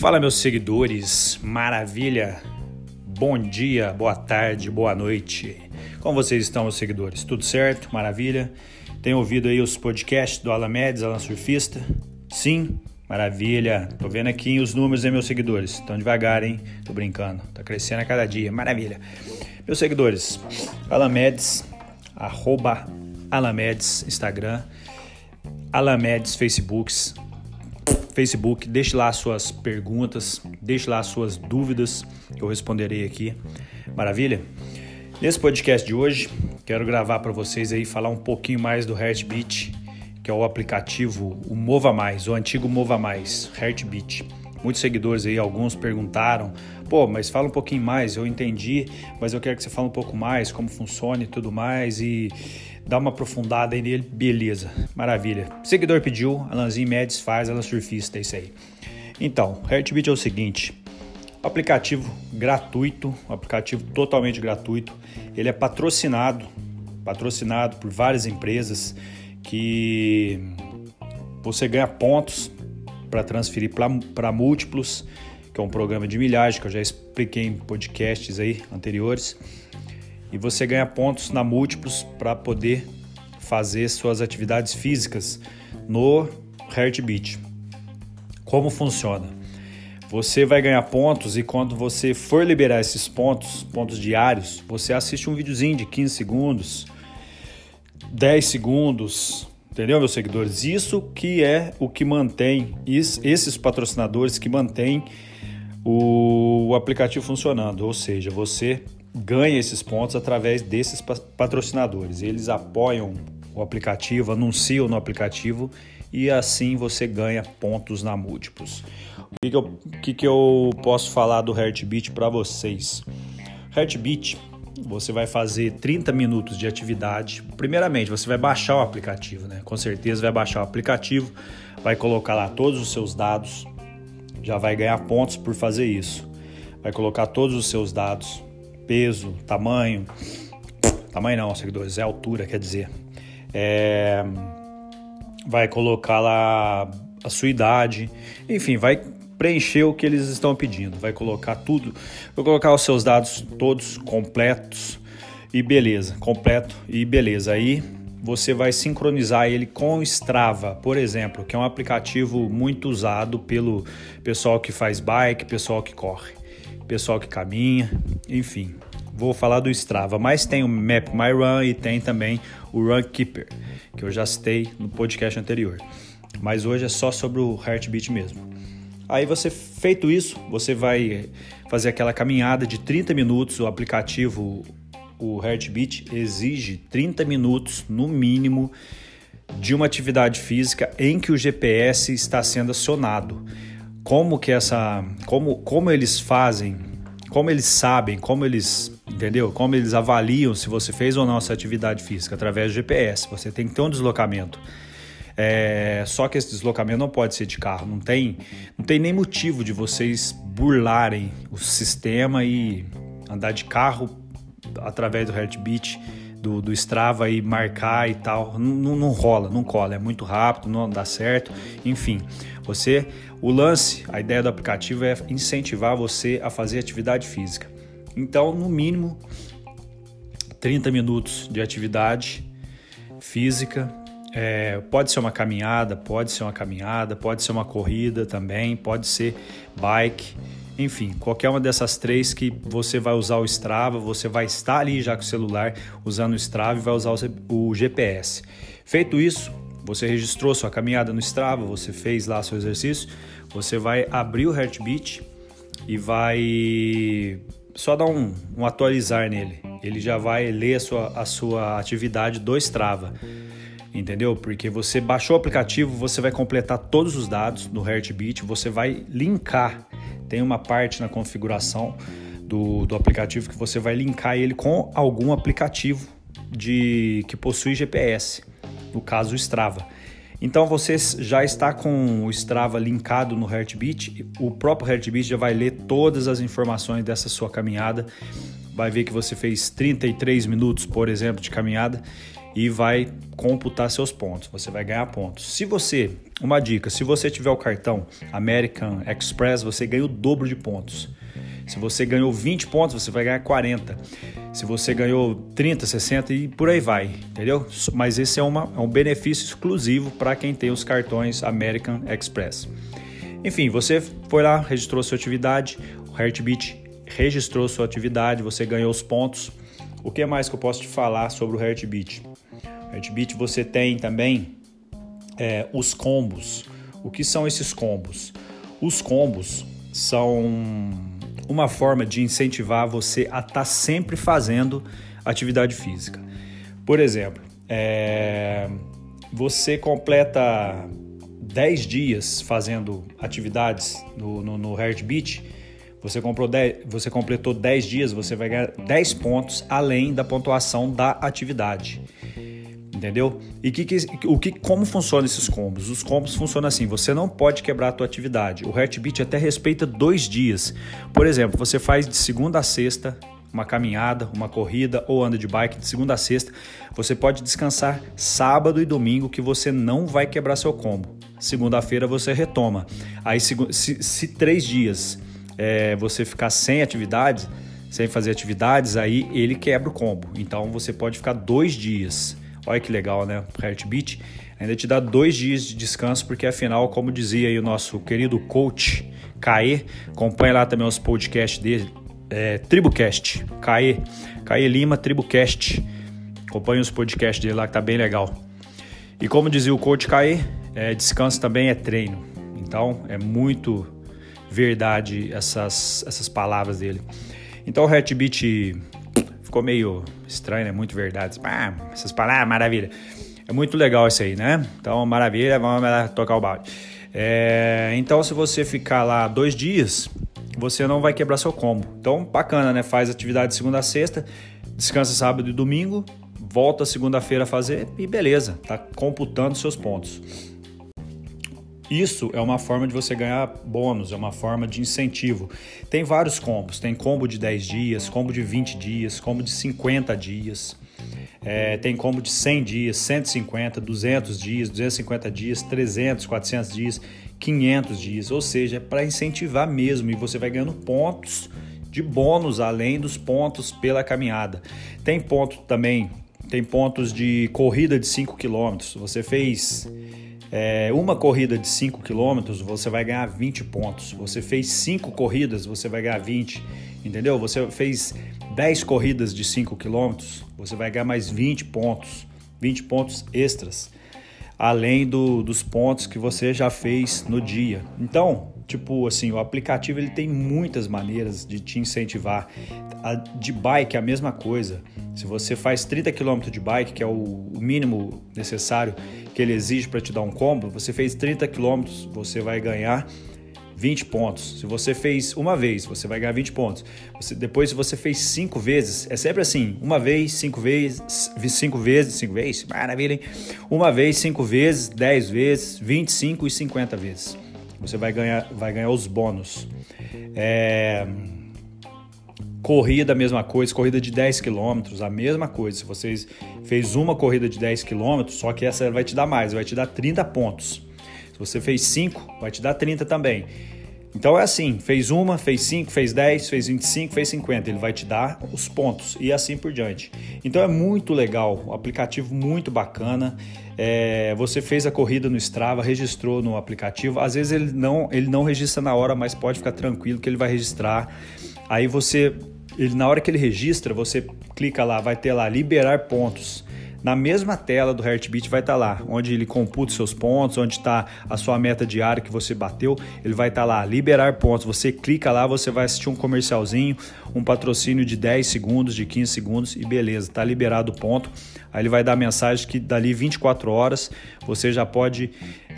Fala, meus seguidores, maravilha! Bom dia, boa tarde, boa noite. Como vocês estão, meus seguidores? Tudo certo? Maravilha? Tem ouvido aí os podcasts do Alamedes, Alan Surfista? Sim? Maravilha. Tô vendo aqui os números, hein, meus seguidores? Estão devagar, hein? Tô brincando. Tá crescendo a cada dia. Maravilha. Meus seguidores, Alamedes, arroba Alamedes, Instagram, Alamedes, Facebooks, Facebook, deixe lá suas perguntas, deixe lá suas dúvidas, eu responderei aqui. Maravilha? Nesse podcast de hoje, quero gravar para vocês aí falar um pouquinho mais do Heartbeat, que é o aplicativo o Mova Mais, o antigo Mova Mais, Heartbeat. Muitos seguidores aí, alguns perguntaram, pô, mas fala um pouquinho mais, eu entendi, mas eu quero que você fale um pouco mais, como funciona e tudo mais, e dá uma aprofundada aí nele, beleza, maravilha. Seguidor pediu, Alanzinho Médici faz, ela surfista, é isso aí. Então, Heartbeat é o seguinte, aplicativo gratuito, um aplicativo totalmente gratuito, ele é patrocinado, patrocinado por várias empresas que você ganha pontos para transferir para múltiplos, que é um programa de milhagem que eu já expliquei em podcasts aí anteriores. E você ganha pontos na múltiplos para poder fazer suas atividades físicas no Heartbeat. Como funciona? Você vai ganhar pontos e quando você for liberar esses pontos, pontos diários, você assiste um videozinho de 15 segundos, 10 segundos, Entendeu, meus seguidores? Isso que é o que mantém, esses patrocinadores que mantêm o aplicativo funcionando. Ou seja, você ganha esses pontos através desses patrocinadores. Eles apoiam o aplicativo, anunciam no aplicativo e assim você ganha pontos na múltiplos. O que, que, eu, que, que eu posso falar do Heartbeat para vocês? Heartbeat você vai fazer 30 minutos de atividade. Primeiramente, você vai baixar o aplicativo, né? Com certeza vai baixar o aplicativo, vai colocar lá todos os seus dados, já vai ganhar pontos por fazer isso. Vai colocar todos os seus dados, peso, tamanho, tamanho não, seguidores, é altura, quer dizer. É... Vai colocar lá a sua idade, enfim, vai preencher o que eles estão pedindo. Vai colocar tudo, vai colocar os seus dados todos completos e beleza, completo e beleza. Aí você vai sincronizar ele com o Strava, por exemplo, que é um aplicativo muito usado pelo pessoal que faz bike, pessoal que corre, pessoal que caminha, enfim. Vou falar do Strava, mas tem o Map My Run e tem também o Run Keeper, que eu já citei no podcast anterior. Mas hoje é só sobre o Heartbeat mesmo. Aí você feito isso, você vai fazer aquela caminhada de 30 minutos. O aplicativo, o Heartbeat, exige 30 minutos no mínimo de uma atividade física em que o GPS está sendo acionado. Como que essa, como, como eles fazem, como eles sabem, como eles, entendeu? Como eles avaliam se você fez ou não essa atividade física através do GPS. Você tem que ter um deslocamento. É, só que esse deslocamento não pode ser de carro, não tem, não tem nem motivo de vocês burlarem o sistema e andar de carro através do Heartbeat, do, do Strava e marcar e tal. Não, não rola, não cola, é muito rápido, não dá certo. Enfim, você, o lance, a ideia do aplicativo é incentivar você a fazer atividade física. Então, no mínimo, 30 minutos de atividade física é, pode ser uma caminhada, pode ser uma caminhada, pode ser uma corrida também, pode ser bike, enfim, qualquer uma dessas três que você vai usar o Strava, você vai estar ali já com o celular usando o Strava e vai usar o GPS. Feito isso, você registrou sua caminhada no Strava, você fez lá seu exercício, você vai abrir o Heartbeat e vai só dar um, um atualizar nele. Ele já vai ler a sua, a sua atividade do Strava entendeu? Porque você baixou o aplicativo, você vai completar todos os dados do Heartbeat, você vai linkar. Tem uma parte na configuração do, do aplicativo que você vai linkar ele com algum aplicativo de que possui GPS, no caso o Strava. Então você já está com o Strava linkado no Heartbeat, o próprio Heartbeat já vai ler todas as informações dessa sua caminhada, vai ver que você fez 33 minutos, por exemplo, de caminhada e vai computar seus pontos. Você vai ganhar pontos. Se você, uma dica, se você tiver o cartão American Express, você ganha o dobro de pontos. Se você ganhou 20 pontos, você vai ganhar 40. Se você ganhou 30, 60 e por aí vai, entendeu? Mas esse é, uma, é um benefício exclusivo para quem tem os cartões American Express. Enfim, você foi lá, registrou sua atividade, o Heartbeat registrou sua atividade, você ganhou os pontos. O que mais que eu posso te falar sobre o Heartbeat? Heartbeat você tem também é, os combos. O que são esses combos? Os combos são uma forma de incentivar você a estar tá sempre fazendo atividade física. Por exemplo, é, você completa 10 dias fazendo atividades no, no, no Heartbeat, você, comprou 10, você completou 10 dias, você vai ganhar 10 pontos além da pontuação da atividade. Entendeu? E que, que, o que, como funcionam esses combos? Os combos funcionam assim: você não pode quebrar a tua atividade. O Heartbeat até respeita dois dias. Por exemplo, você faz de segunda a sexta uma caminhada, uma corrida ou anda de bike de segunda a sexta. Você pode descansar sábado e domingo que você não vai quebrar seu combo. Segunda-feira você retoma. Aí se, se, se três dias é, você ficar sem atividades, sem fazer atividades, aí ele quebra o combo. Então você pode ficar dois dias. Olha que legal, né? Heartbeat ainda te dá dois dias de descanso, porque afinal, como dizia aí o nosso querido coach Caê, acompanha lá também os podcasts dele, é, Tribucast, Caê, Caê Lima, Tribucast. Acompanha os podcasts dele lá que tá bem legal. E como dizia o coach Caê, é, descanso também é treino. Então é muito verdade essas, essas palavras dele. Então o Heartbeat ficou meio estranho, né? Muito verdade. Ah, essas palavras, maravilha. É muito legal isso aí, né? Então, maravilha, vamos lá tocar o balde. É, então, se você ficar lá dois dias, você não vai quebrar seu combo. Então, bacana, né? Faz atividade segunda a sexta, descansa sábado e domingo, volta segunda-feira a fazer e beleza, tá computando seus pontos. Isso é uma forma de você ganhar bônus, é uma forma de incentivo. Tem vários combos, tem combo de 10 dias, combo de 20 dias, combo de 50 dias. É, tem combo de 100 dias, 150, 200 dias, 250 dias, 300, 400 dias, 500 dias. Ou seja, é para incentivar mesmo e você vai ganhando pontos de bônus além dos pontos pela caminhada. Tem ponto também, tem pontos de corrida de 5 km. Você fez é, uma corrida de 5 km, você vai ganhar 20 pontos. Você fez 5 corridas, você vai ganhar 20. Entendeu? Você fez 10 corridas de 5 km, você vai ganhar mais 20 pontos. 20 pontos extras. Além do, dos pontos que você já fez no dia. Então, Tipo assim, o aplicativo ele tem muitas maneiras de te incentivar. A, de bike é a mesma coisa. Se você faz 30 km de bike, que é o, mínimo necessário que ele exige para te dar um combo, você fez 30 km, você vai ganhar 20 pontos. Se você fez uma vez, você vai ganhar 20 pontos. Você, depois, se você fez cinco vezes, é sempre assim: uma vez, cinco vezes, cinco vezes, cinco vezes, maravilha, hein? Uma vez, cinco vezes, 10 vezes, 25 e 50 vezes você vai ganhar, vai ganhar os bônus. É... Corrida, a mesma coisa, corrida de 10 km, a mesma coisa. Se você fez uma corrida de 10 km, só que essa vai te dar mais, vai te dar 30 pontos. Se você fez 5, vai te dar 30 também. Então é assim, fez uma, fez 5, fez 10, fez 25, fez 50, ele vai te dar os pontos e assim por diante. Então é muito legal, um aplicativo muito bacana. É, você fez a corrida no Strava, registrou no aplicativo. Às vezes ele não, ele não registra na hora, mas pode ficar tranquilo que ele vai registrar. Aí você, ele, na hora que ele registra, você clica lá, vai ter lá liberar pontos. Na mesma tela do Heartbeat vai estar tá lá, onde ele computa seus pontos, onde está a sua meta diária que você bateu, ele vai estar tá lá, liberar pontos. Você clica lá, você vai assistir um comercialzinho, um patrocínio de 10 segundos, de 15 segundos e beleza, está liberado o ponto. Aí ele vai dar a mensagem que dali 24 horas você já pode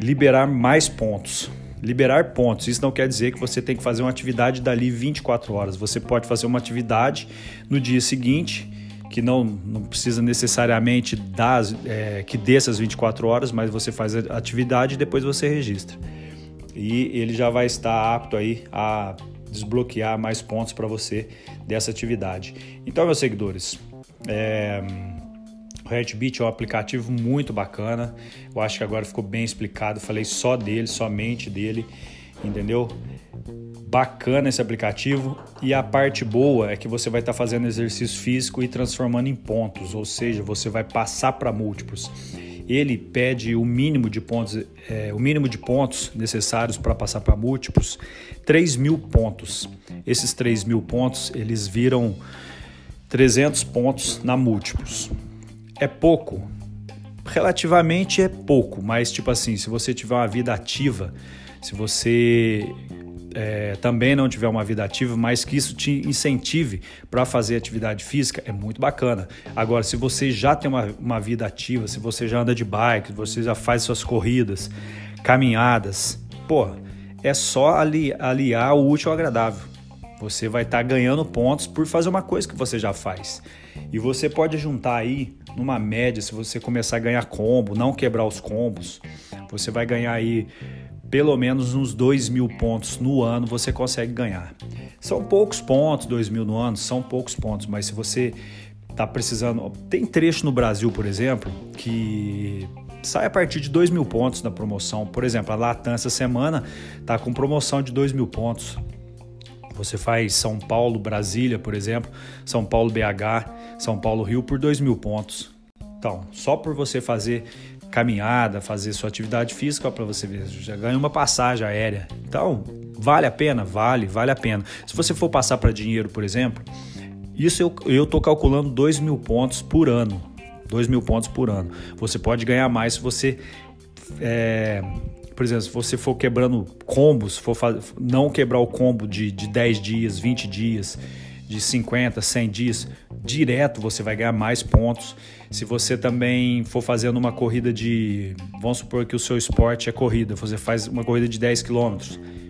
liberar mais pontos liberar pontos. Isso não quer dizer que você tem que fazer uma atividade dali 24 horas. Você pode fazer uma atividade no dia seguinte que não, não precisa necessariamente dar, é, que dê essas 24 horas, mas você faz a atividade e depois você registra. E ele já vai estar apto aí a desbloquear mais pontos para você dessa atividade. Então, meus seguidores, é, O Heartbeat é um aplicativo muito bacana. Eu acho que agora ficou bem explicado. Falei só dele, somente dele, entendeu? Bacana esse aplicativo e a parte boa é que você vai estar tá fazendo exercício físico e transformando em pontos, ou seja, você vai passar para múltiplos. Ele pede o mínimo de pontos, é, o mínimo de pontos necessários para passar para múltiplos, 3 mil pontos. Esses 3 mil pontos eles viram 300 pontos na múltiplos. É pouco, relativamente é pouco, mas tipo assim, se você tiver uma vida ativa, se você é, também não tiver uma vida ativa, mas que isso te incentive para fazer atividade física, é muito bacana. Agora, se você já tem uma, uma vida ativa, se você já anda de bike, você já faz suas corridas, caminhadas, pô, é só ali, aliar o útil ao agradável. Você vai estar tá ganhando pontos por fazer uma coisa que você já faz. E você pode juntar aí, numa média, se você começar a ganhar combo, não quebrar os combos, você vai ganhar aí pelo menos uns 2 mil pontos no ano você consegue ganhar. São poucos pontos, 2 mil no ano, são poucos pontos, mas se você está precisando. Tem trecho no Brasil, por exemplo, que sai a partir de 2 mil pontos na promoção. Por exemplo, a Latam essa semana está com promoção de 2 mil pontos. Você faz São Paulo, Brasília, por exemplo, São Paulo, BH, São Paulo, Rio por 2 mil pontos. Então, só por você fazer caminhada, fazer sua atividade física para você ver, já ganha uma passagem aérea. Então, vale a pena? Vale, vale a pena. Se você for passar para dinheiro, por exemplo, isso eu, eu tô calculando 2 mil pontos por ano. 2 mil pontos por ano. Você pode ganhar mais se você. É, por exemplo, se você for quebrando combos, for não quebrar o combo de, de 10 dias, 20 dias, de 50, 100 dias, direto você vai ganhar mais pontos. Se você também for fazendo uma corrida de. Vamos supor que o seu esporte é corrida, você faz uma corrida de 10 km,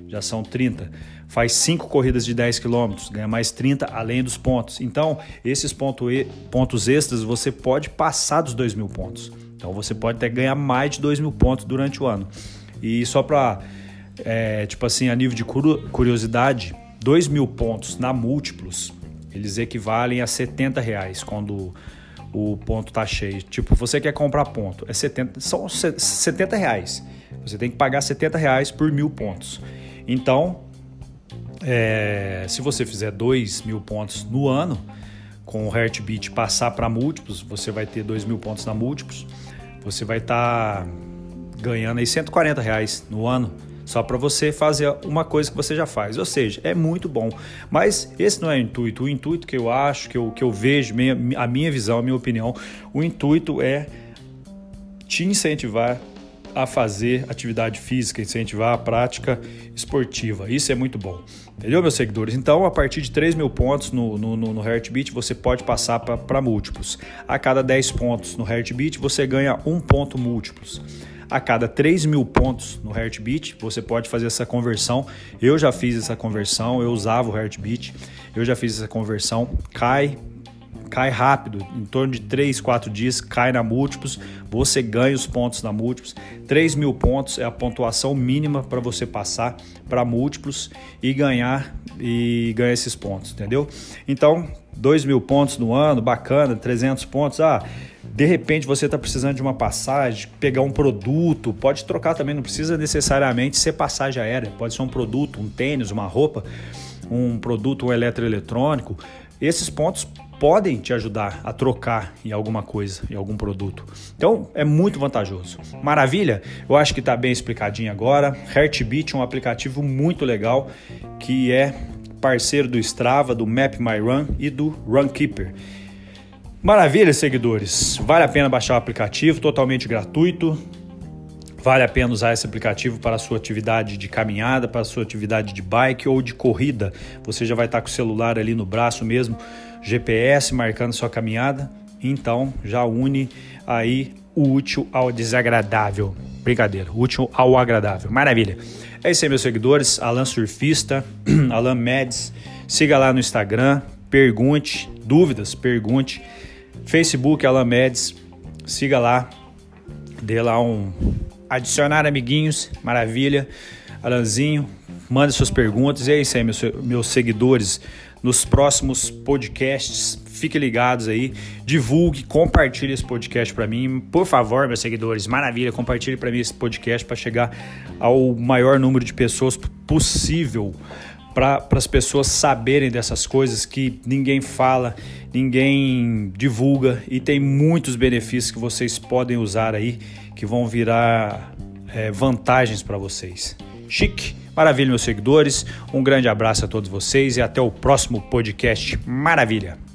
já são 30. Faz 5 corridas de 10 km, ganha mais 30 além dos pontos. Então, esses pontos extras você pode passar dos 2 mil pontos. Então, você pode até ganhar mais de 2 mil pontos durante o ano. E só para, é, tipo assim, a nível de curiosidade, 2 mil pontos na múltiplos, eles equivalem a 70 reais quando o ponto tá cheio. Tipo, você quer comprar ponto, é 70, são 70 reais. Você tem que pagar 70 reais por mil pontos. Então, é, se você fizer 2 mil pontos no ano, com o Heartbeat passar para múltiplos, você vai ter 2 mil pontos na múltiplos, você vai estar tá ganhando aí 140 reais no ano só para você fazer uma coisa que você já faz. Ou seja, é muito bom. Mas esse não é o intuito. O intuito que eu acho, que eu, que eu vejo, minha, a minha visão, a minha opinião, o intuito é te incentivar a fazer atividade física, incentivar a prática esportiva. Isso é muito bom. Entendeu, meus seguidores? Então, a partir de 3 mil pontos no, no, no Heartbeat, você pode passar para múltiplos. A cada 10 pontos no Heartbeat, você ganha um ponto múltiplos a cada 3 mil pontos no Heartbeat, você pode fazer essa conversão. Eu já fiz essa conversão, eu usava o Heartbeat, eu já fiz essa conversão. Cai, cai rápido, em torno de 3, 4 dias, cai na múltiplos, você ganha os pontos na múltiplos. 3 mil pontos é a pontuação mínima para você passar para múltiplos e ganhar e ganhar esses pontos, entendeu? Então, 2 mil pontos no ano, bacana, 300 pontos, ah, de repente você está precisando de uma passagem, pegar um produto, pode trocar também, não precisa necessariamente ser passagem aérea, pode ser um produto, um tênis, uma roupa, um produto um eletroeletrônico. Esses pontos podem te ajudar a trocar em alguma coisa, em algum produto. Então é muito vantajoso. Maravilha? Eu acho que está bem explicadinho agora. Heartbeat é um aplicativo muito legal que é parceiro do Strava, do Map My Run e do Runkeeper. Maravilha, seguidores. Vale a pena baixar o aplicativo, totalmente gratuito. Vale a pena usar esse aplicativo para a sua atividade de caminhada, para a sua atividade de bike ou de corrida. Você já vai estar com o celular ali no braço mesmo, GPS marcando sua caminhada. Então já une aí o útil ao desagradável. Brincadeira, útil ao agradável. Maravilha. É isso aí, meus seguidores. Alan Surfista, Alan Meds. Siga lá no Instagram, pergunte, dúvidas, pergunte. Facebook Alamedes, siga lá, dê lá um adicionar amiguinhos, maravilha. Alanzinho, manda suas perguntas. E é isso aí, meus, meus seguidores nos próximos podcasts. Fiquem ligados aí, divulgue, compartilhe esse podcast para mim, por favor, meus seguidores. Maravilha, compartilhe para mim esse podcast para chegar ao maior número de pessoas possível para as pessoas saberem dessas coisas que ninguém fala, ninguém divulga e tem muitos benefícios que vocês podem usar aí que vão virar é, vantagens para vocês. Chique, maravilha, meus seguidores. Um grande abraço a todos vocês e até o próximo podcast. Maravilha!